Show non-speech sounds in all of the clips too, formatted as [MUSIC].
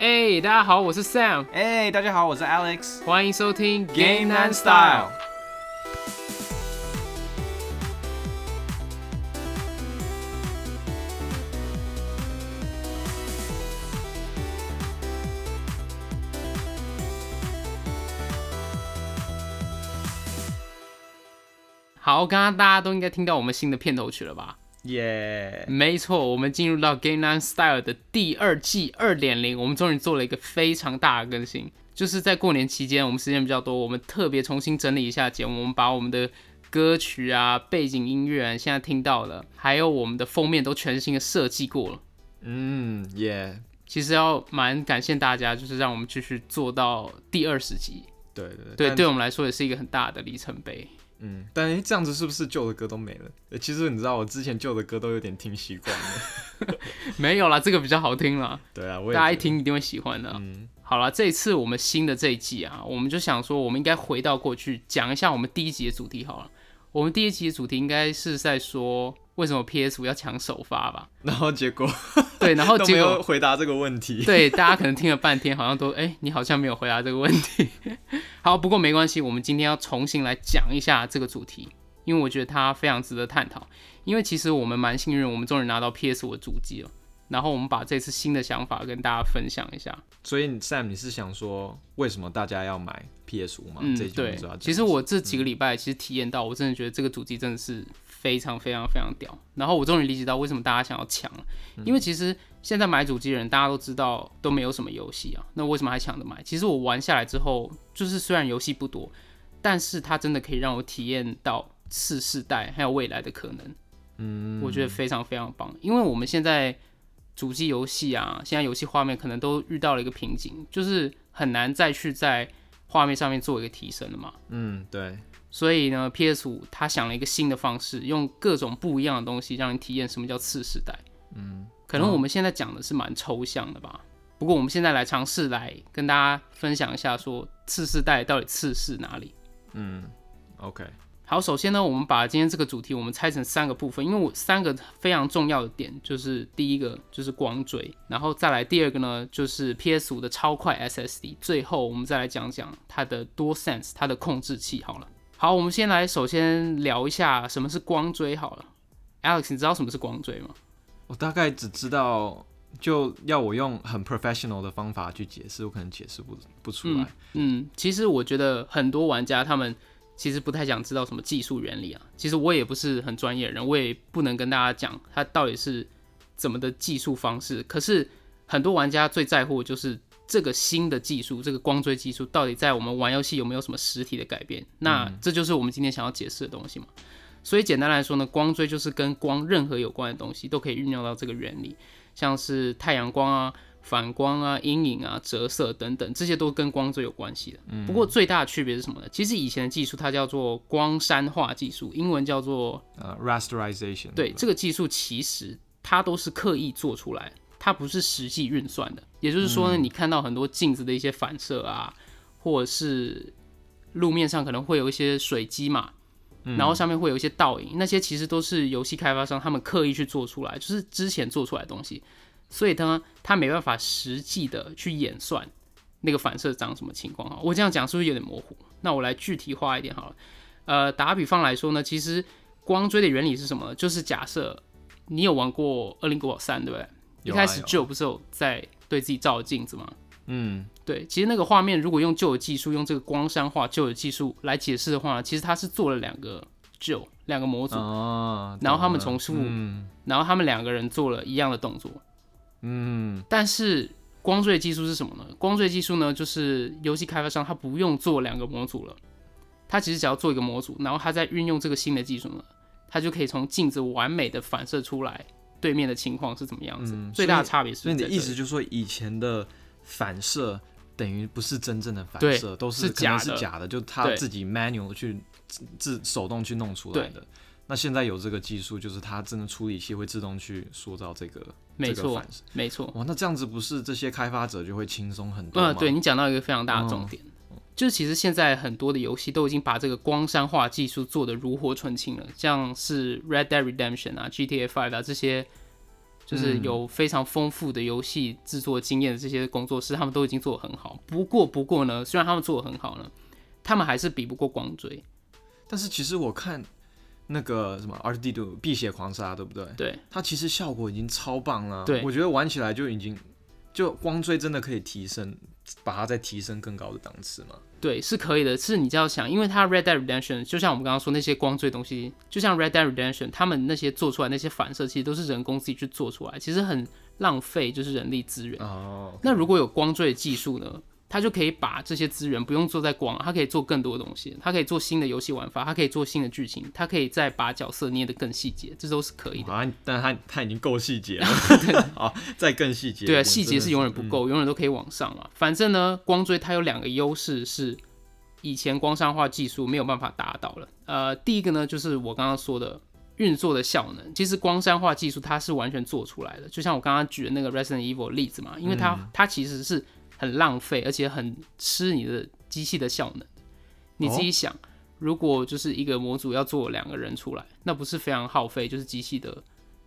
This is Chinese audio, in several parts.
哎、大家好，我是 Sam，哎、大家好，我是 Alex。欢迎收听 Game and Style。好，刚刚大家都应该听到我们新的片头曲了吧？耶、没错，我们进入到 Game and Style 的第二季二点零，我们终于做了一个非常大的更新，就是在过年期间，我们时间比较多，我们特别重新整理一下节目，我们把我们的歌曲啊、背景音乐啊，现在听到了，还有我们的封面都全新的设计过了。嗯，耶、其实要蛮感谢大家，就是让我们继续做到第二十集，对对对对，对我们来说也是一个很大的里程碑。嗯，但这样子是不是旧的歌都没了？呃其实你知道，我之前旧的歌都有点听习惯了。[LAUGHS] 没有啦，这个比较好听啦，对啊，我也大家一，听一定会喜欢的啊。嗯，好了，这一次我们新的这一季啊，我们就想说，我们应该回到过去讲一下我们第一集的主题好了。我们第一集的主题应该是在说为什么 PS 五要抢首发吧？[LAUGHS] 然后结果对，然后 [LAUGHS] 都没有结果回答这个问题。[LAUGHS] 对大家可能听了半天，好像都哎、你好像没有回答这个问题。好，不过没关系，我们今天要重新来讲一下这个主题，因为我觉得它非常值得探讨。因为其实我们蛮幸运，我们终于拿到 PS 五的主机了。然后我们把这次新的想法跟大家分享一下。所以你 Sam，你是想说为什么大家要买 PS 五吗？嗯对。其实我这几个礼拜其实体验到，我真的觉得这个主机真的是非常非常非常屌。然后我终于理解到为什么大家想要抢了，因为其实现在买主机的人大家都知道都没有什么游戏啊，那为什么还抢着买？其实我玩下来之后，就是虽然游戏不多，但是它真的可以让我体验到次世代还有未来的可能。嗯，我觉得非常非常棒，因为我们现在主机游戏啊，现在游戏画面可能都遇到了一个瓶颈，就是很难再去在画面上面做一个提升的嘛。嗯，对，所以呢，PS 五它想了一个新的方式，用各种不一样的东西让你体验什么叫次世代。嗯，可能我们现在讲的是蛮抽象的吧。不过我们现在来尝试来跟大家分享一下，说次世代到底次世哪里。嗯，OK，好，首先呢，我们把今天这个主题我们拆成三个部分，因为我三个非常重要的点，就是第一个就是光追，然后再来第二个呢就是 PS 五的超快 SSD，最后我们再来讲讲它的 DualSense 它的控制器。好了，好，我们先来首先聊一下什么是光追好了。Alex，你知道什么是光追吗？我大概只知道，就要我用很 professional 的方法去解释，我可能解释不不出来。嗯，其实我觉得很多玩家他们其实不太想知道什么技术原理啊。其实我也不是很专业的人，我也不能跟大家讲它到底是怎么的技术方式。可是很多玩家最在乎的就是这个新的技术，这个光追技术到底在我们玩游戏有没有什么实体的改变？那这就是我们今天想要解释的东西嘛。所以简单来说呢，光追就是跟光任何有关的东西都可以运用到这个原理，像是太阳光啊、反光啊、阴影啊、折射等等，这些都跟光最有关系的。不过最大的区别是什么呢？其实以前的技术它叫做光山化技术，英文叫做呃，rasterization，对这个技术，其实它都是刻意做出来，它不是实际运算的。也就是说呢，你看到很多镜子的一些反射啊，或者是路面上可能会有一些水迹嘛，然后上面会有一些倒影，那些其实都是游戏开发商他们刻意去做出来，就是之前做出来的东西，所以呢，他没办法实际的去演算那个反射长什么情况啊。我这样讲是不是有点模糊？那我来具体化一点好了。呃，打个比方来说呢，其实光追的原理是什么呢？就是假设你有玩过《恶灵古堡三》，对不对？一开始 Joe 不是有在对自己照镜子吗？嗯，对，其实那个画面如果用旧的技术，用这个光山画旧的技术来解释的话，其实它是做了两个 Joe 两个模组，哦，然后他们重复嗯然后他们两个人做了一样的动作。嗯但是光追技术是什么呢？光追技术呢，就是游戏开发商他不用做两个模组了，他其实只要做一个模组，然后他再运用这个新的技术呢，他就可以从镜子完美的反射出来对面的情况是怎么样子。嗯最大的差别是所以你的意思就是说，以前的反射等于不是真正的反射，都是假的是假的，就他自己 manual 去自自手动去弄出来的。那现在有这个技术，就是它真的处理器会自动去塑造这个没错这个。没错。哇，那这样子不是这些开发者就会轻松很多吗？嗯，对你讲到一个非常大的重点，就是其实现在很多的游戏都已经把这个光山化技术做得炉火纯青了，像是 Red Dead Redemption 啊、GTA 5啊这些，就是有非常丰富的游戏制作经验的这些工作室，他们都已经做得很好。不过，不过呢，虽然他们做得很好呢，他们还是比不过光追。但是其实我看那个什么 R D 度《碧血狂杀》，对不对？对，它其实效果已经超棒了。对，我觉得玩起来就已经就光追真的可以提升，把它再提升更高的档次嘛。对，是可以的。是你就要想，因为它 Red Dead Redemption 就像我们刚刚说那些光追东西，就像 Red Dead Redemption 他们那些做出来那些反射，其实都是人工自己去做出来，其实很浪费，就是人力资源。哦，那如果有光追的技术呢？他就可以把这些资源不用做在光，他可以做更多的东西，他可以做新的游戏玩法，他可以做新的剧情，他可以再把角色捏得更细节，这都是可以的。啊，但他他已经够细节了，好，[LAUGHS] 再更细节。对啊，细节是永远不够，永远都可以往上嘛。反正呢，光追它有两个优势是以前光商化技术没有办法达到了。呃，第一个呢就是我刚刚说的运作的效能，其实光山化技术它是完全做出来的，就像我刚刚举的那个 Resident Evil 例子嘛，因为它它其实是。很浪费，而且很吃你的机器的效能。你自己想，如果就是一个模组要做两个人出来，那不是非常耗费，就是机器的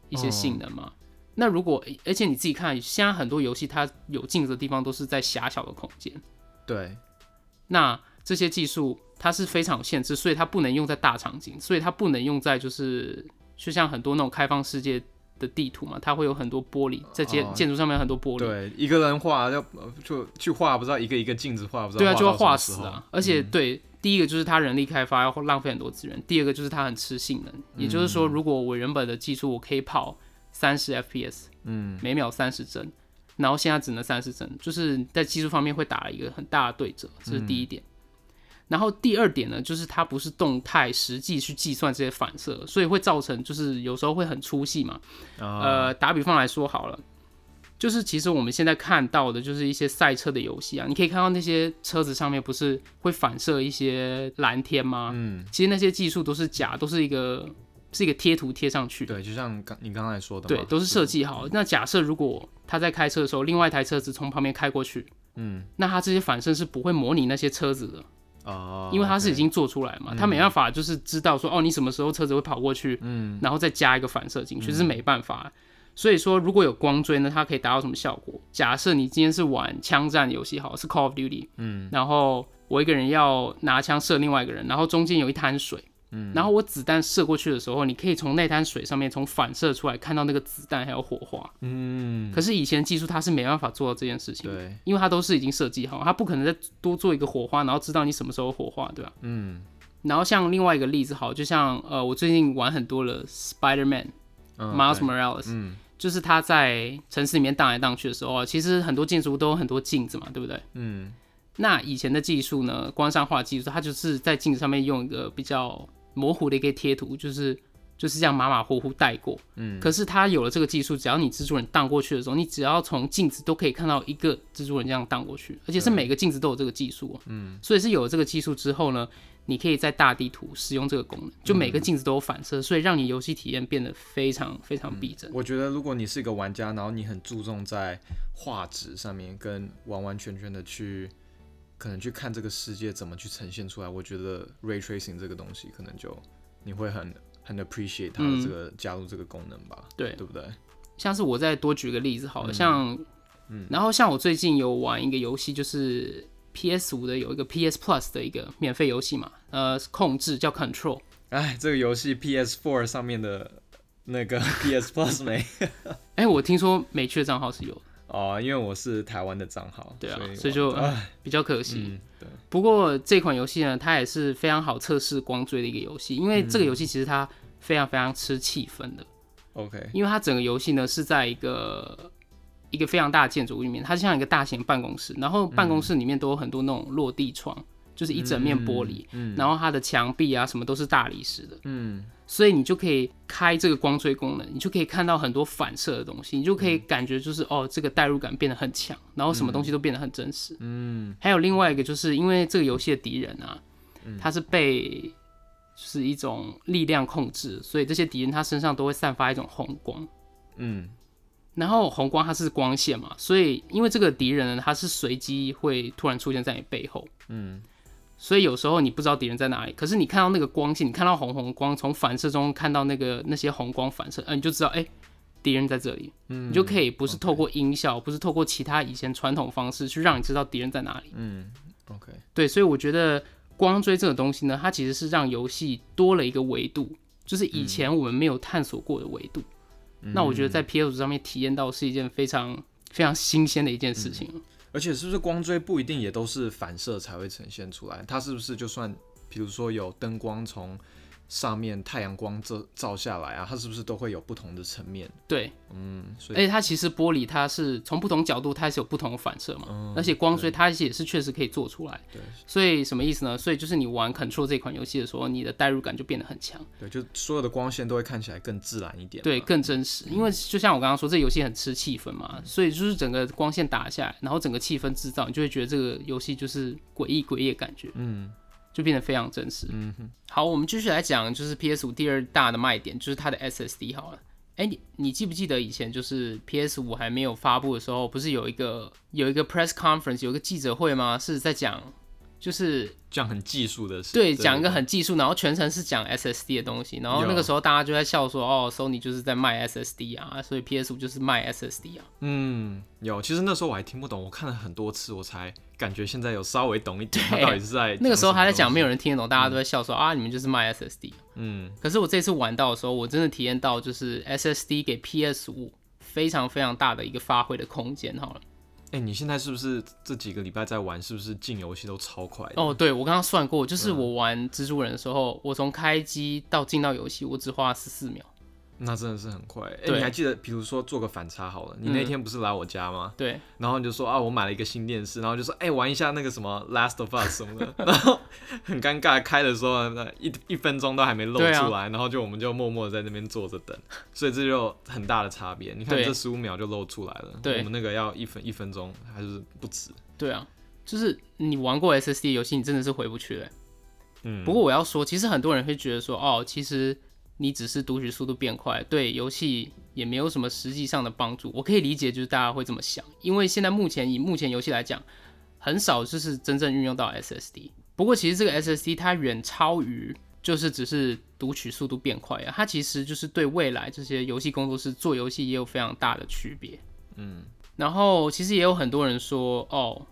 一些性能吗？那如果，而且你自己看，现在很多游戏它有镜子的地方都是在狭小的空间。对。那这些技术它是非常有限制，所以它不能用在大场景，所以它不能用在就是就像很多那种开放世界。的地图嘛，它会有很多玻璃，在建建筑上面很多玻璃。对，一个人画要就去画，不知道一个一个镜子画，不知道。对啊，就要画死啊！而且对，第一个就是它人力开发要浪费很多资源，第二个就是它很吃性能。也就是说，如果我原本的技术我可以跑三十 FPS，嗯，每秒三十帧，然后现在只能三十帧，就是在技术方面会打了一个很大的对折，这是第一点。然后第二点呢，就是它不是动态实际去计算这些反射，所以会造成就是有时候会很粗细嘛。呃，打比方来说好了，就是其实我们现在看到的就是一些赛车的游戏啊，你可以看到那些车子上面不是会反射一些蓝天吗？嗯，其实那些技术都是假，都是一个是一个贴图贴上去。对，就像刚你刚才说的，对，都是设计好。那假设如果他在开车的时候，另外一台车子从旁边开过去，嗯，那他这些反射是不会模拟那些车子的。哦，因为它是已经做出来嘛，它没办法就是知道说哦，你什么时候车子会跑过去，嗯，然后再加一个反射进去是没办法。所以说如果有光追呢，它可以达到什么效果？假设你今天是玩枪战游戏，好是 Call of Duty，嗯，然后我一个人要拿枪射另外一个人，然后中间有一滩水。然后我子弹射过去的时候，你可以从那滩水上面从反射出来看到那个子弹还有火花。嗯，可是以前技术它是没办法做到这件事情，对，因为它都是已经设计好，它不可能再多做一个火花，然后知道你什么时候火花，对吧？嗯。然后像另外一个例子，好，就像呃，我最近玩很多了，Spider Man，Miles Morales，嗯，就是他在城市里面荡来荡去的时候啊，其实很多建筑都有很多镜子嘛，对不对？嗯。那以前的技术呢，光上画技术，它就是在镜子上面用一个比较。模糊的一个贴图，就是就是这样马马虎虎带过。嗯，可是它有了这个技术，只要你蜘蛛人荡过去的时候，你只要从镜子都可以看到一个蜘蛛人这样荡过去，而且是每个镜子都有这个技术。嗯，所以是有了这个技术之后呢，你可以在大地图使用这个功能，就每个镜子都有反射，所以让你游戏体验变得非常非常逼真。我觉得如果你是一个玩家，然后你很注重在画质上面，跟完完全全的去。可能去看这个世界怎么去呈现出来，我觉得 ray tracing 这个东西可能就你会很很 appreciate 它的这个加入这个功能吧，对对不对？像是我再多举个例子，好了，像，嗯，然后像我最近有玩一个游戏，就是 PS 五的有一个 PS Plus 的一个免费游戏嘛，呃，控制叫 Control。哎，这个游戏 PS Four 上面的那个 [LAUGHS] PS Plus 没？哎，我听说美区的账号是有。哦，因为我是台湾的账号，对啊，所以就比较可惜。对，不过这款游戏呢，它也是非常好测试光追的一个游戏，因为这个游戏其实它非常非常吃气氛的。OK，因为它整个游戏呢是在一个一个非常大的建筑物里面，它像一个大型办公室，然后办公室里面都有很多那种落地窗。就是一整面玻璃，然后它的墙壁啊什么都是大理石的，嗯，所以你就可以开这个光追功能，你就可以看到很多反射的东西，你就可以感觉就是哦，这个代入感变得很强，然后什么东西都变得很真实，嗯。还有另外一个就是因为这个游戏的敌人啊，他是被就是一种力量控制，所以这些敌人他身上都会散发一种红光，嗯。然后红光它是光线嘛，所以因为这个敌人呢，他是随机会突然出现在你背后，嗯。所以有时候你不知道敌人在哪里，可是你看到那个光线，你看到红红光从反射中看到那个那些红光反射，嗯，你就知道，哎，敌人在这里，嗯，你就可以不是透过音效，不是透过其他以前传统方式去让你知道敌人在哪里。嗯，OK，对，所以我觉得光追这个东西呢，它其实是让游戏多了一个维度，就是以前我们没有探索过的维度。那我觉得在 PS 上面体验到是一件非常非常新鲜的一件事情。而且是不是光锥不一定也都是反射才会呈现出来？它是不是就算比如说有灯光从上面太阳光照照下来啊，它是不是都会有不同的层面？对，嗯，所以而且它其实玻璃它是从不同角度它是有不同的反射嘛，嗯而且光所以它也是确实可以做出来。对所以什么意思呢？所以就是你玩 Control 这款游戏的时候，你的代入感就变得很强，对，就所有的光线都会看起来更自然一点。对，更真实。因为就像我刚刚说，这游戏很吃气氛嘛，所以就是整个光线打下来，然后整个气氛制造，你就会觉得这个游戏就是诡异诡异的感觉，嗯就变得非常真实。嗯哼，好，我们继续来讲，就是 PS 五第二大的卖点就是它的 SSD 好了。哎、你你记不记得以前就是 PS 五还没有发布的时候，不是有一个有一个 press conference 有一个记者会吗？是在讲就是这样很技术的事。对讲一个很技术，然后全程是讲 SSD 的东西，然后那个时候大家就在笑说，哦，Sony 就是在卖 SSD 啊，所以 PS 五就是卖 SSD 啊。嗯，有。其实那时候我还听不懂，我看了很多次，我才感觉现在有稍微懂一点，他到底是在那个时候还在讲，没有。有人听得懂，大家都在笑说、啊，你们就是卖 SSD。嗯，可是我这次玩到的时候，我真的体验到就是 SSD 给 PS 五非常非常大的一个发挥的空间。好了，哎、你现在是不是这几个礼拜在玩？是不是进游戏都超快的？哦，对我刚刚算过，就是嗯我玩蜘蛛人的时候，我从开机到进到游戏，我只花十四秒。那真的是很快。哎、对你还记得，比如说做个反差好了，你嗯那天不是来我家吗？对，然后你就说啊，我买了一个新电视，然后就说哎、玩一下那个什么 Last of Us 什么的，[LAUGHS] 然后很尴尬，开的时候那一一分钟都还没露出来，然后就我们就默默在那边坐着等，所以这就很大的差别。你看这十五秒就露出来了，对我们那个要一分一分钟还是不止。对啊，就是你玩过 SSD 的游戏，你真的是回不去了。嗯，不过我要说，其实很多人会觉得说，哦，其实你只是读取速度变快，对游戏也没有什么实际上的帮助。我可以理解，就是大家会这么想，因为现在目前以目前游戏来讲，很少就是真正运用到 SSD。不过其实这个 SSD 它远超于就是只是读取速度变快啊，它其实就是对未来这些游戏工作室做游戏也有非常大的区别。嗯，然后其实也有很多人说，哦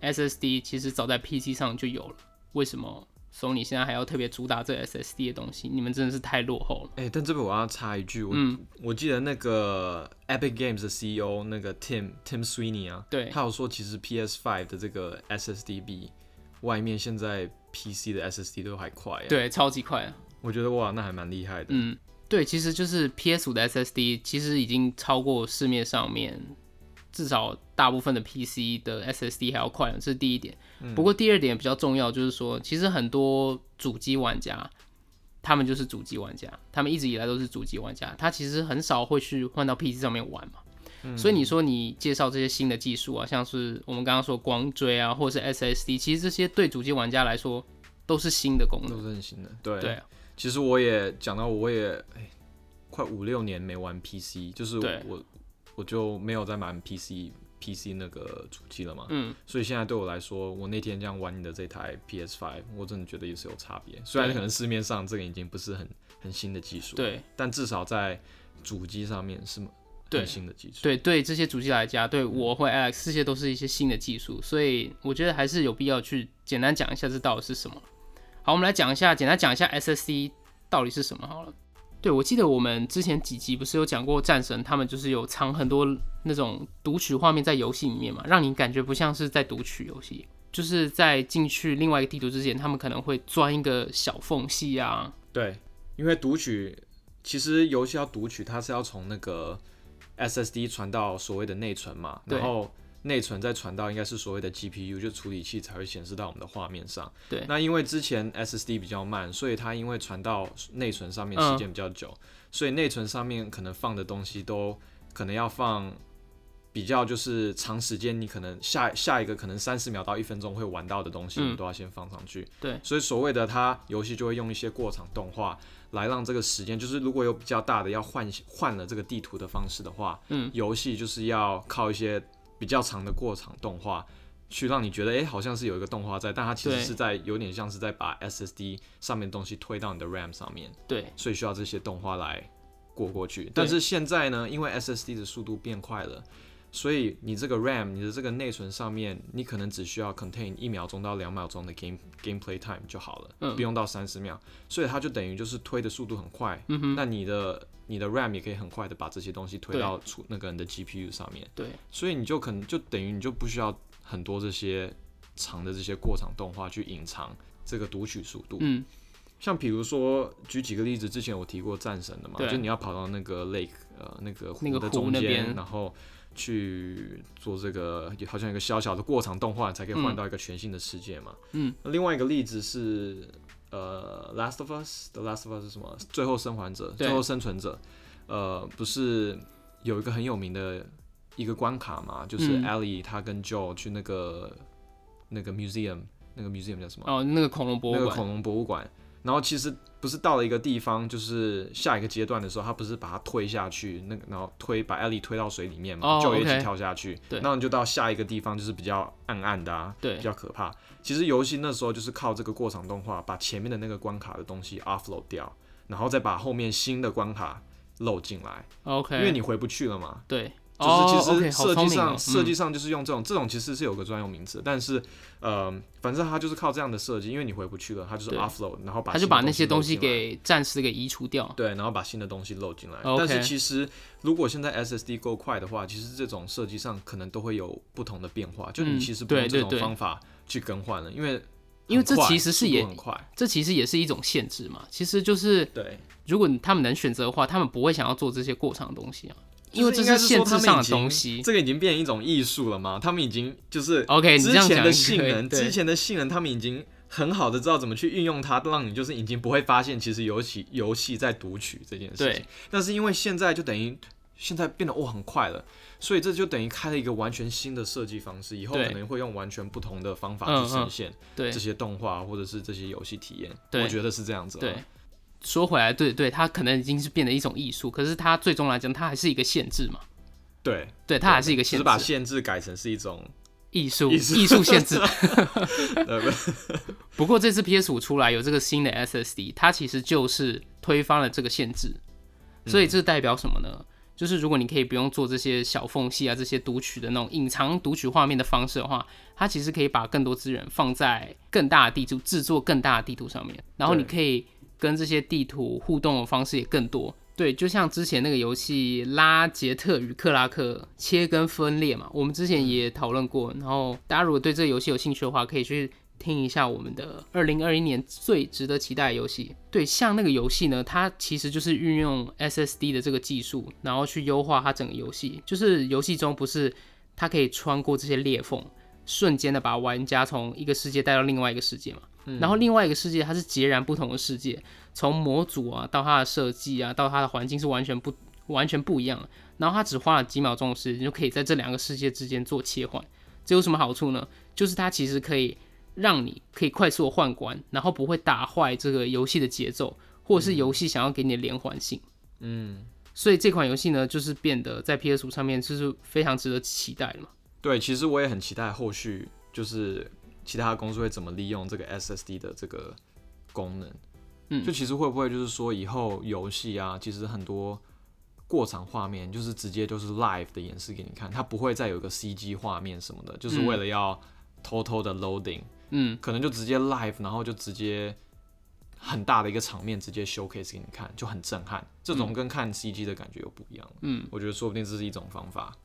，SSD 其实早在 PC 上就有了，为什么 Sony 现在还要特别主打这 SSD 的东西？你们真的是太落后了。哎、但这边我要插一句，我、嗯我记得那个 Epic Games 的 CEO 那个 Tim Tim Sweeney 啊，对他有说其实 PS5 的这个 SSD 比外面现在 PC 的 SSD 都还快、啊。，对，超级快啊。我觉得哇，那还蛮厉害的。嗯，对，其实就是 PS 五的 SSD 其实已经超过市面上面至少大部分的 PC 的 SSD 还要快，这是第一点。不过第二点比较重要，就是说，其实很多主机玩家，他们就是主机玩家，他们一直以来都是主机玩家，他其实很少会去换到 PC 上面玩嘛。所以你说你介绍这些新的技术啊，像是我们刚刚说光追啊，或者是 SSD，其实这些对主机玩家来说都是新的功能。都是很新的。对，对啊，其实我也讲到，我也哎、快五六年没玩 PC，就是我我就没有再买 PC PC 那个主机了嘛。嗯，所以现在对我来说，我那天这样玩你的这台 PS5，我真的觉得也是有差别。虽然可能市面上这个已经不是很很新的技术，，对但至少在主机上面是对很新的技术。对对，这些主机来讲，对我或 Alex 这些都是一些新的技术，所以我觉得还是有必要去简单讲一下这到底是什么。好，我们来讲一下，简单讲一下 SSD 到底是什么好了。对，我记得我们之前几集不是有讲过战神，他们就是有藏很多那种读取画面在游戏里面嘛，让你感觉不像是在读取游戏，就是在进去另外一个地图之前，他们可能会钻一个小缝隙啊。对，因为读取其实游戏要读取，它是要从那个 SSD 传到所谓的内存嘛，然后内存再传到应该是所谓的 GPU，就处理器才会显示到我们的画面上。对那因为之前 SSD 比较慢，所以它因为传到内存上面嗯时间比较久，所以内存上面可能放的东西都可能要放。比较就是长时间，你可能下下一个可能三十秒到一分钟会玩到的东西，嗯你都要先放上去。对，所以所谓的它游戏就会用一些过场动画来让这个时间，就是如果有比较大的要换换了这个地图的方式的话，嗯，游戏就是要靠一些比较长的过场动画。去让你觉得，哎、好像是有一个动画在，但它其实是在有点像是在把 SSD 上面的东西推到你的 RAM 上面，对，所以需要这些动画来过过去。但是现在呢，因为 SSD 的速度变快了，所以你这个 RAM 你的这个内存上面，你可能只需要 contain 一秒钟到两秒钟的 game gameplay time 就好了，嗯不用到三十秒。所以它就等于就是推的速度很快，嗯哼，那你的你的 RAM 也可以很快的把这些东西推到出那个人的 GPU 上面。对，所以你就可能就等于你就不需要很多这些长的这些过场动画去隐藏这个读取速度。嗯，像比如说举几个例子，之前我提过战神的嘛，就你要跑到那个 lake 呃那个湖的中间，然后去做这个好像一个小小的过场动画，才可以换嗯。到一个全新的世界嘛。嗯，那另外一个例子是呃 Last of Us，The Last of Us 是什么？最后生还者，最后生存者。呃，不是有一个很有名的一个关卡嘛，就是嗯 Ellie 她跟 Joe 去那个那个 museum，那个 museum 叫什么？哦，那个恐龙博物馆，那个恐龙博物馆。然后其实不是到了一个地方，就是下一个阶段的时候，他不是把它推下去，那个然后推把艾莉推到水里面嘛，哦就一起跳下去。对那你就到下一个地方，就是比较暗暗的啊，对比较可怕。其实游戏那时候就是靠这个过场动画，把前面的那个关卡的东西 offload 掉，然后再把后面新的关卡漏进来，OK，因为你回不去了嘛。对，就是哦其实设计上、设计嗯上就是用这种这种其实是有个专用名词，但是呃，反正它就是靠这样的设计，因为你回不去了，它就是对 offload，然后把它就把那些东西给暂时给移除掉。对，然后把新的东西漏进来。但是其实如果现在 SSD 够快的话，其实这种设计上可能都会有不同的变化，就嗯你其实不用这种方法去更换了，因为因为这其实是也很快，这其实也是一种限制嘛。其实就是对，如果他们能选择的话，他们不会想要做这些过长的东西啊，因为这就是限制上的说他们已经东西。这个已经变成一种艺术了嘛？他们已经就是 OK，之前的性能，之前的性能，他们已经很好的知道怎么去运用它，让你就是已经不会发现其实游戏游戏在读取这件事情对。但是因为现在就等于现在变得哇很快了，所以这就等于开了一个完全新的设计方式，以后可能会用完全不同的方法嗯去呈现对这些动画或者是这些游戏体验。对我觉得是这样子。对，，说回来，对对，它可能已经是变得一种艺术，可是它最终来讲，它还是一个限制嘛。对，对，它还是一个限制。只是把，限制改成是一种艺术艺术限制。[LAUGHS] 不。过这次 PS 五出来有这个新的 SSD，它其实就是推翻了这个限制，所以这代表什么呢？就是如果你可以不用做这些小缝隙啊，这些读取的那种隐藏读取画面的方式的话，它其实可以把更多资源放在更大的地图制作更大的地图上面，然后你可以跟这些地图互动的方式也更多。对，就像之前那个游戏《拉杰特与克拉克：切跟分裂》嘛，我们之前也讨论过。然后大家如果对这个游戏有兴趣的话，可以去听一下我们的二零二一年最值得期待的游戏。对，像那个游戏呢，它其实就是运用 SSD 的这个技术，然后去优化它整个游戏。就是游戏中不是它可以穿过这些裂缝，瞬间的把玩家从一个世界带到另外一个世界嘛。然后另外一个世界它是截然不同的世界，从模组啊到它的设计啊到它的环境是完全不完全不一样的。然后它只花了几秒钟的时间就可以在这两个世界之间做切换。这有什么好处呢？就是它其实可以让你可以快速的换关，然后不会打坏这个游戏的节奏，或者是游戏想要给你的连环性。嗯，所以这款游戏呢，就是变得在 PS 五上面就是非常值得期待的嘛。对，其实我也很期待后续就是其他公司会怎么利用这个 SSD 的这个功能。嗯就其实会不会就是说以后游戏啊，其实很多过场画面就是直接就是 live 的演示给你看，它不会再有一个 CG 画面什么的，就是为了要偷偷的 loading，嗯，可能就直接 live，然后就直接很大的一个场面直接 showcase 给你看，就很震撼。这种跟看 CG 的感觉又不一样。嗯，我觉得说不定这是一种方法。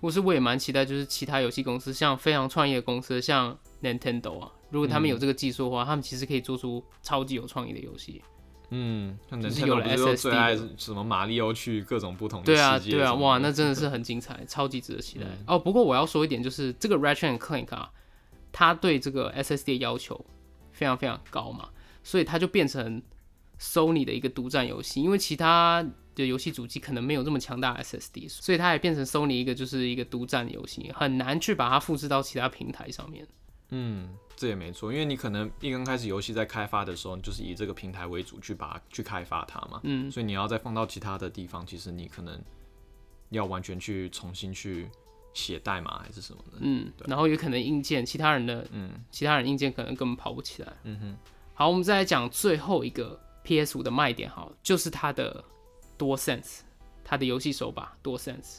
或是我也蛮期待，就是其他游戏公司，像非常创业公司，像 Nintendo 啊，如果他们有这个技术的话，他们其实可以做出超级有创意的游戏。嗯，像就是有 Nintendo 了 SSD 最爱什么马里奥去各种不同的对啊，世界对啊，哇，什么的那真的是很精彩，超级值得期待。嗯哦，不过我要说一点，就是这个 Ratchet and Clank 啊，它对这个 SSD 的要求非常非常高嘛，所以它就变成 Sony 的一个独占游戏，因为其他的游戏主机可能没有这么强大的 SSD，所以它也变成 Sony 一个就是一个独占游戏，很难去把它复制到其他平台上面。嗯，这也没错，因为你可能一刚开始游戏在开发的时候，你就是以这个平台为主去把它去开发它嘛，嗯，所以你要再放到其他的地方，其实你可能要完全去重新去写代码还是什么的。嗯，然后有可能硬件，其他人的嗯其他人硬件可能根本跑不起来。嗯哼，好，我们再来讲最后一个 PS 五的卖点，好，就是它的多 sense，它的游戏手把多 sense。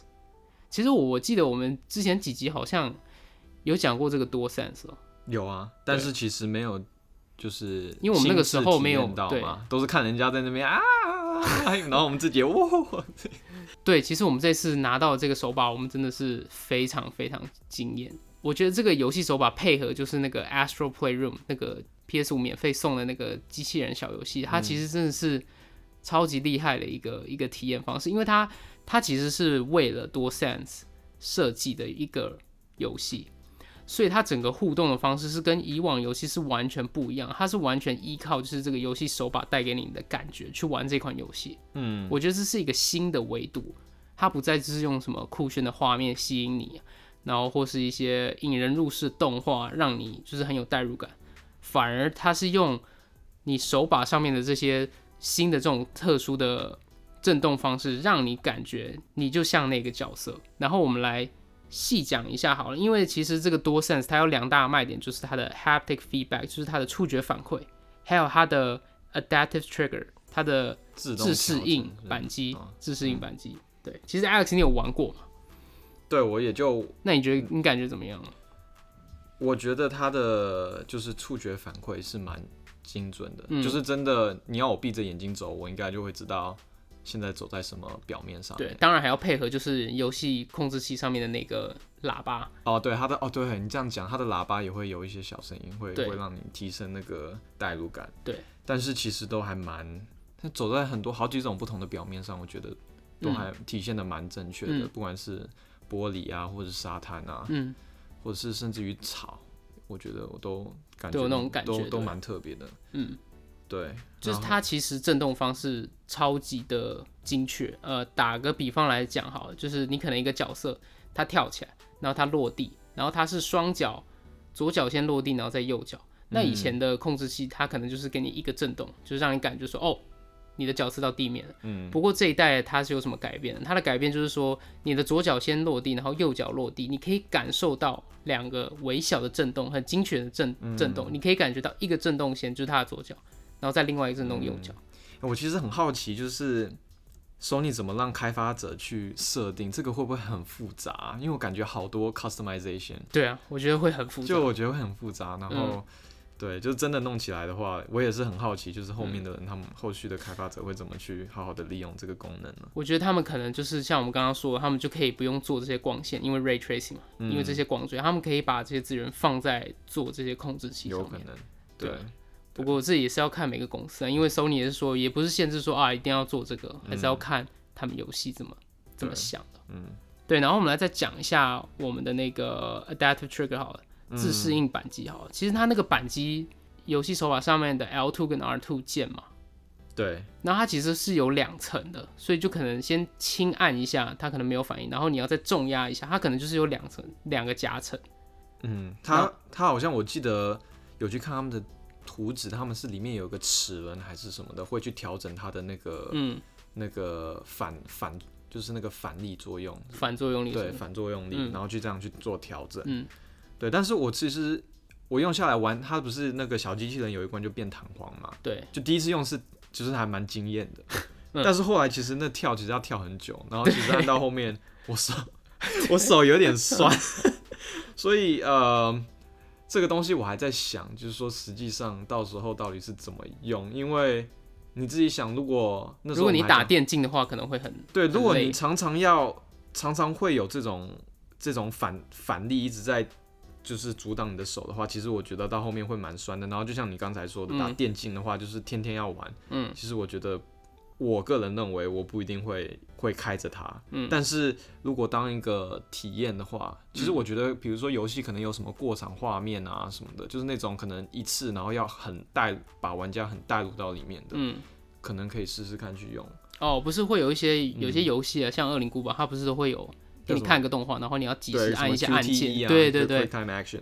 其实我我记得我们之前几集好像有讲过这个多 sense 哦。有啊，但是其实没有，就是因为我们那个时候没有对到嘛，都是看人家在那边啊，然后我们自己哇，[LAUGHS] 对，其实我们这次拿到这个手把，我们真的是非常非常惊艳。我觉得这个游戏手把配合就是那个 Astro Playroom 那个 PS 五免费送的那个机器人小游戏，它其实真的是超级厉害的一个一个体验方式，因为它它其实是为了多 Sense 设计的一个游戏，所以它整个互动的方式是跟以往游戏是完全不一样，它是完全依靠就是这个游戏手把带给你的感觉去玩这款游戏。嗯，我觉得这是一个新的维度，它不再就是用什么酷炫的画面吸引你。然后或是一些引人入胜动画，让你就是很有代入感，反而它是用你手把上面的这些新的这种特殊的震动方式，让你感觉你就像那个角色。然后我们来细讲一下好了，因为其实这个多 sense 它有两大卖点，就是它的 haptic feedback，就是它的触觉反馈，还有它的 adaptive trigger，它的自适应扳机，自适应扳机。对，其实 Alex 你有玩过吗？对，我也就那你觉得你感觉怎么样？我觉得它的就是触觉反馈是蛮精准的，就是真的，你要我闭着眼睛走，我应该就会知道现在走在什么表面上。对，当然还要配合就是游戏控制器上面的那个喇叭。哦，对，它的哦，对你这样讲，它的喇叭也会有一些小声音，会会让你提升那个代入感。对，但是其实都还蛮，它走在很多好几种不同的表面上，我觉得都还体现的蛮正确的，不管是。玻璃啊，或者沙滩啊，嗯，或者是甚至于草，我觉得我都感觉都有那种感觉，都都蛮特别的，嗯，对，就是它其实震动方式超级的精确。呃，打个比方来讲，好，就是你可能一个角色他跳起来，然后他落地，然后他是双脚，左脚先落地，然后再右脚。那以前的控制器，它可能就是给你一个震动，就是让你感觉说，哦。你的脚刺到地面了，嗯，不过这一代它是有什么改变？它的改变就是说，你的左脚先落地，然后右脚落地，你可以感受到两个微小的震动，很精确的震震动，你可以感觉到一个震动先就是它的左脚，然后再另外一个震动右脚。我其实很好奇，就是 Sony 怎么让开发者去设定这个会不会很复杂？因为我感觉好多 customization。对啊，我觉得会很复杂。就我觉得会很复杂，然后。对，就是真的弄起来的话，我也是很好奇，就是后面的人他们后续的开发者会怎么去好好的利用这个功能呢？我觉得他们可能就是像我们刚刚说，的，他们就可以不用做这些光线，因为 ray tracing 嘛，因为这些光追，他们可以把这些资源放在做这些控制器上面。有可能，对。不过这也是要看每个公司啊，因为 Sony 也是说，也不是限制说啊一定要做这个，还是要看他们游戏怎么怎么想的。嗯，对。然后我们来再讲一下我们的那个 adaptive trigger 好了。自适应扳机好，其实它那个扳机游戏手法上面的 L two 跟 R two 键嘛，对，然后它其实是有两层的，所以就可能先轻按一下，它可能没有反应，然后你要再重压一下，它可能就是有两层两个夹层。嗯，它它好像我记得有去看他们的图纸，他们是里面有个齿轮还是什么的，会去调整它的那个嗯。那个反反就是那个反力作用，反作用力对反作用力，然后去这样去做调整。嗯。对，但是我其实我用下来玩，它不是那个小机器人有一关就变弹簧嘛？对，就第一次用是就是还蛮惊艳的，[LAUGHS] 但是后来其实那跳其实要跳很久，然后其实按到后面我手我手有点酸，[LAUGHS] 所以呃这个东西我还在想，就是说实际上到时候到底是怎么用，因为你自己想，如果那如果你打电竞的话，可能会很对，如果你常常要常常会有这种这种反反力一直在。就是阻挡你的手的话，其实我觉得到后面会蛮酸的。然后就像你刚才说的，打电竞的话，就是天天要玩。嗯，其实我觉得，我个人认为我不一定会会开着它。嗯，但是如果当一个体验的话，其实我觉得，比如说游戏可能有什么过场画面啊什么的，就是那种可能一次然后要很带把玩家很带入到里面的，嗯，可能可以试试看去用。哦，不是会有一些有些游戏啊，像《恶灵古堡》，它不是都会有。给你看个动画，然后你要及时按一下按键，对对对，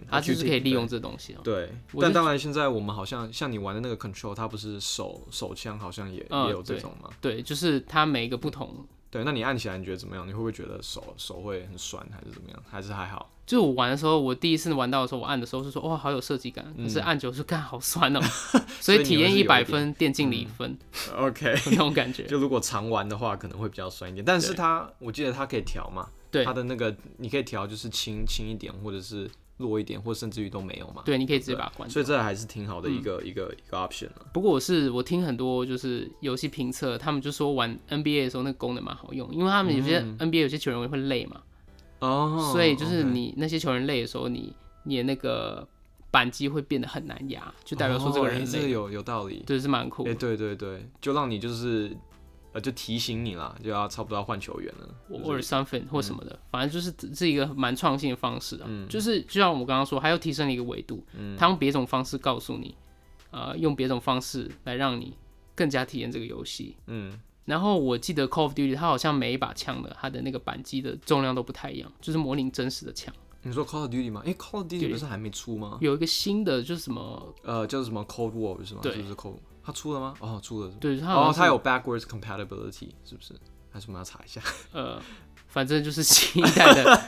它就是可以利用这东西。对，但当然现在我们好像像你玩的那个 Control，它不是手手枪，好像也也有这种嘛。对，就是它每一个不同对，那你按起来你觉得怎么样？你会不会觉得手手会很酸，还是怎么样？还是还好？[LAUGHS] 就我玩的时候，我第一次玩到的时候，我按的时候是说哇好有设计感，可是按久就看好酸哦、[LAUGHS] 所以体验一百分，电竞零分、OK，[LAUGHS] 那种感觉。就如果常玩的话，可能会比较酸一点。但是它，我记得它可以调嘛，对它的那个你可以调，就是轻轻一点，或者是弱一点，或甚至于都没有嘛。对，你可以直接把它关掉。所以这还是挺好的嗯一个、一个一个 option 啊。不过我是我听很多就是游戏评测，他们就说玩 NBA 的时候那个功能蛮好用，因为他们有些 NBA 有些球员会累嘛，哦所以就是你那些球员累的时候，你你的那个扳机会变得很难压，就代表说这个哦人累，诶这个有有道理。对，是蛮酷哎、的。对对对，就让你就是呃，就提醒你啦，就要差不多要换球员了。或者 something 或什么的，反正就是这是一个蛮创新的方式啊。嗯就是就像我们刚刚说，还又提升了一个维度，嗯他用别种方式告诉你，呃，用别种方式来让你更加体验这个游戏。嗯，然后我记得 Call of Duty 它好像每一把枪的它的那个扳机的重量都不太一样，就是模拟真实的枪。你说 Call of Duty 吗？哎、c a l l of Duty 不是还没出吗？有一个新的就是什么，呃，叫什么 Cold War 是吗？对就是 Cold？它出了吗？哦，出了。对，它哦，它有 backwards compatibility 是不是？还是我们要查一下？呃，反正就是新一代的。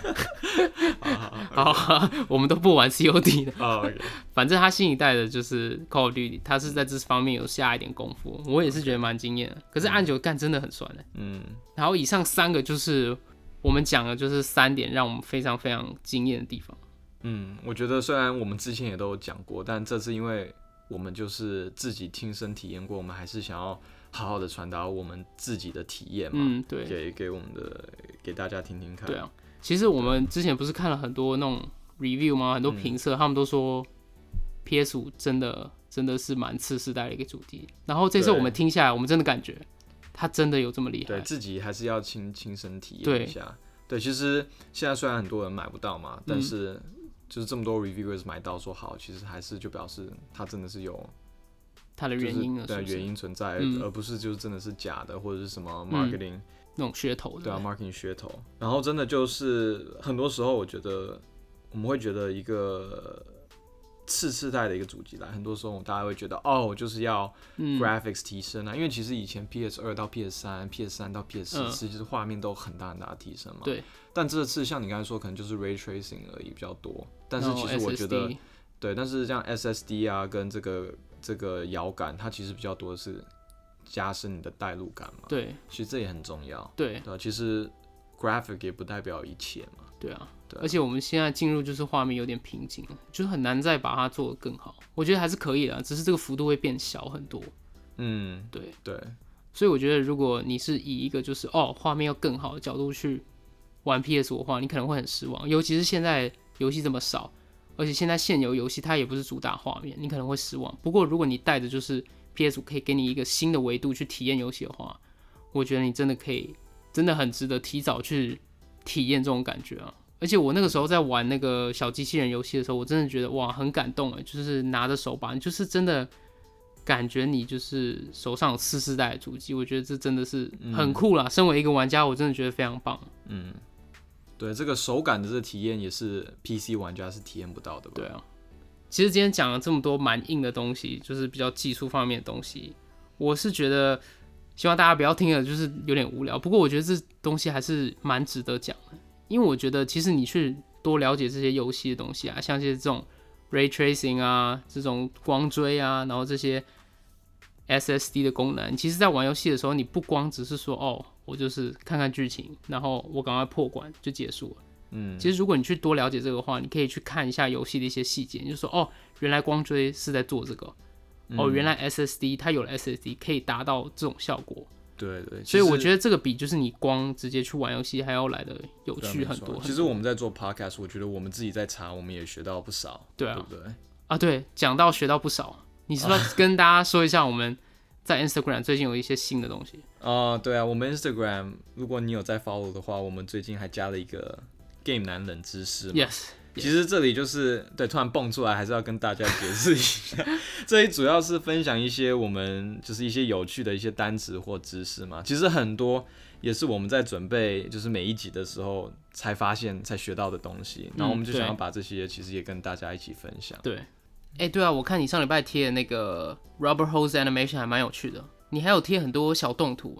好，我们都不玩 COD 的。哦反正它新一代的就是 Call of Duty，它是在这方面有下一点功夫，我也是觉得蛮惊艳的。可是按久干真的很酸的。嗯，然后以上三个就是我们讲的，就是三点让我们非常非常惊艳的地方。嗯，我觉得虽然我们之前也都有讲过，但这次因为我们就是自己亲身体验过，我们还是想要好好的传达我们自己的体验嘛，嗯，对，给给我们的给大家听听看。对啊。其实我们之前不是看了很多那种 review 吗？很多评测，他们都说 PS 五真的真的是蛮次世代的一个主题。然后这次我们听下来，我们真的感觉它真的有这么厉害。对自己还是要亲亲身体对验一下。对，其实现在虽然很多人买不到嘛，嗯但是就是这么多 reviewers 买到说好，其实还是就表示它真的是有它的原因呢？对原因存在，嗯而不是就是真的是假的或者是什么嗯 marketing、那种噱头的。对啊 marketing 噱头。然后真的就是很多时候我觉得我们会觉得一个次世代的一个主机来，很多时候大家会觉得哦，就是要嗯 graphics 提升啊，因为其实以前 PS 二到 PS 三、PS 三到 PS 嗯四，其实画面都有很大很大的提升嘛。对。但这次像你刚才说，可能就是 ray tracing 而已比较多。但是其实我觉得对，但是像 SSD 啊，跟这个这个摇感，它其实比较多的是加深你的代入感嘛。对其实这也很重要。对对啊，其实 graphic 也不代表一切嘛。对啊，而且我们现在进入就是画面有点瓶颈了，就是很难再把它做得更好。我觉得还是可以的，只是这个幅度会变小很多。嗯，对，对，所以我觉得如果你是以一个就是哦画面要更好的角度去玩 PS 五的话，你可能会很失望，尤其是现在游戏这么少，而且现在现有游戏它也不是主打画面，你可能会失望。不过如果你带着就是 PS 五可以给你一个新的维度去体验游戏的话，我觉得你真的可以，真的很值得提早去体验这种感觉啊。而且我那个时候在玩那个小机器人游戏的时候，我真的觉得哇很感动哎，就是拿着手把，你就是真的感觉你就是手上有次世代的主机，我觉得这真的是很酷啦。身为一个玩家，我真的觉得非常棒。嗯，对，这个手感的这个体验也是 PC 玩家是体验不到的吧？对啊，其实今天讲了这么多蛮硬的东西，就是比较技术方面的东西，我是觉得希望大家不要听了就是有点无聊。不过我觉得这东西还是蛮值得讲的，因为我觉得其实你去多了解这些游戏的东西啊，像是这种 ray tracing 啊，这种光追啊，然后这些 SSD 的功能，其实在玩游戏的时候，你不光只是说哦，我就是看看剧情，然后我赶快破关就结束了。嗯，其实如果你去多了解这个的话，你可以去看一下游戏的一些细节，你就说哦，原来光追是在做这个，嗯。哦，原来 SSD 它有了 SSD 可以达到这种效果，对对，所以我得觉得这个比就是你光直接去玩游戏还要来的有趣很多。其实我们在做 podcast，我觉得我们自己在查，我们也学到不少，对啊对不对？啊，对，讲到学到不少，你是不是 [LAUGHS] 跟大家说一下我们在 Instagram 最近有一些新的东西？啊、对啊，我们 Instagram 如果你有在 follow 的话，我们最近还加了一个 game 男冷知识嘛。Yes，其实这里就是对，突然蹦出来，还是要跟大家解释一下。这里主要是分享一些我们就是一些有趣的一些单词或知识嘛。其实很多也是我们在准备就是每一集的时候才发现、才学到的东西。然后我们就想要把这些其实也跟大家一起分享。对，哎、对啊，我看你上礼拜贴的那个 Rubber Hose Animation 还蛮有趣的，你还有贴很多小动图。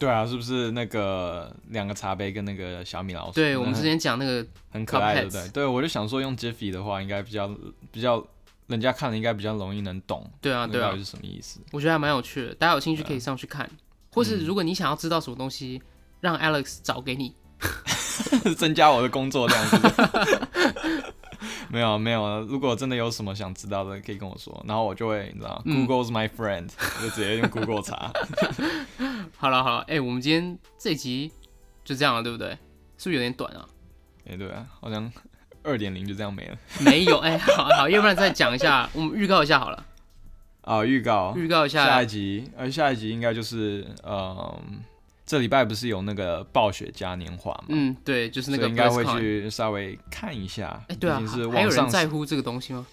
对啊，是不是那个两个茶杯跟那个小米老鼠？对，我们之前讲那个，很可爱，对不对？对，我就想说用 Jiffy 的话，应该比较比较，人家看了应该比较容易能懂，对啊，对啊是什么意思？我觉得还蛮有趣的，大家有兴趣可以上去看，或嗯是如果你想要知道什么东西，让 Alex 找给你。[LAUGHS] 增加我的工作量是是 [LAUGHS] [LAUGHS] 没有没有，如果真的有什么想知道的，可以跟我说，然后我就会你知道、嗯 g o o g l e s my friend，我就直接用 Google 查。[LAUGHS] 好了好了，哎、我们今天这集就这样了，对不对？是不是有点短啊？哎、对啊，好像二点零就这样没了。没有，哎、好好，要不然再讲一下，我们预告一下好了，啊，预告预告一下下一集，呃，下一集应该就是呃，这礼拜不是有那个暴雪嘉年华嘛？嗯，对，就是那个应该会去稍微看一下。哎、对啊，还还有人在乎这个东西吗？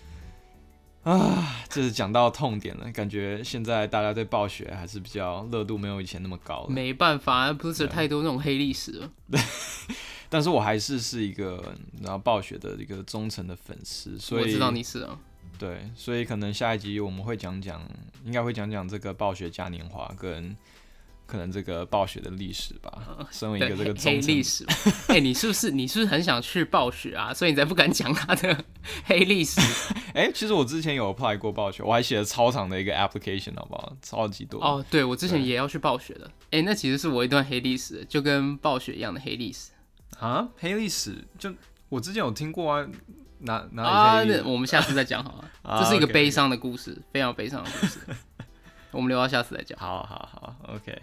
啊，这是讲到痛点了，感觉现在大家对暴雪还是比较热度没有以前那么高了。没办法，不是对太多那种黑历史了。对 [LAUGHS] 但是我还是是一个然后暴雪的一个忠诚的粉丝，所以我知道你是啊，对，所以可能下一集我们会讲讲，应该会讲讲这个暴雪嘉年华跟可能这个暴雪的历史吧。身为一对个这个黑历史嘛。[LAUGHS] 哎、你是不是你是不是很想去暴雪啊？所以你才不敢讲他的 [LAUGHS] 黑历史？[LAUGHS] 哎、其实我之前有 apply 过暴雪，我还写了超长的一个 application，好不好？超级多。哦，对，我之前也要去暴雪的。哎、那其实是我一段黑历史，就跟暴雪一样的黑历史啊，黑历史就我之前有听过啊，哪哪啊。那我们下次再讲好了。啊这是一个悲伤的故事，非常悲伤的故事。我们留到下次再讲。好好好，OK。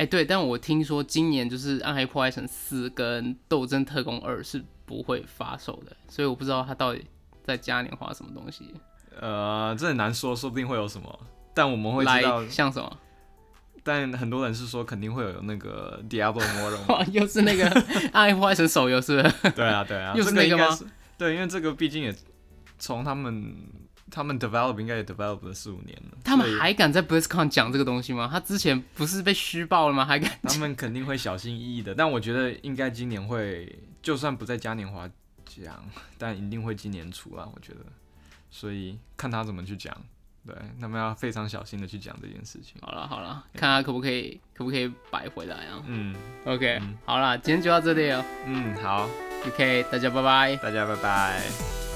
哎、对，但我听说今年就是《暗黑破坏神四》跟《斗争特工二》是不会发售的，所以我不知道它到底在嘉年华什么东西。呃，这很难说，说不定会有什么，但我们会知道来，。像什么？[LAUGHS] 但很多人是说肯定会有那个 Diablo [LAUGHS] 哇，又是那个《[LAUGHS] 暗黑破坏神》手游，是不是？对啊，对啊，又是那个吗对，因为这个毕竟也从他们他们 develop 应该也 develop 了四五年了，他们还敢在 BlizzCon 讲这个东西吗？他之前不是被虚报了吗？还敢 [LAUGHS] 他们肯定会小心翼翼的。但我觉得应该今年会，就算不在嘉年华讲，但一定会今年出啦，我觉得。所以看他怎么去讲，对，他们要非常小心的去讲这件事情。好了好了，看他可不可以可不可以摆回来啊嗯？OK，、嗯好了，今天就到这里了。嗯，好，OK，大家拜拜。大家拜拜。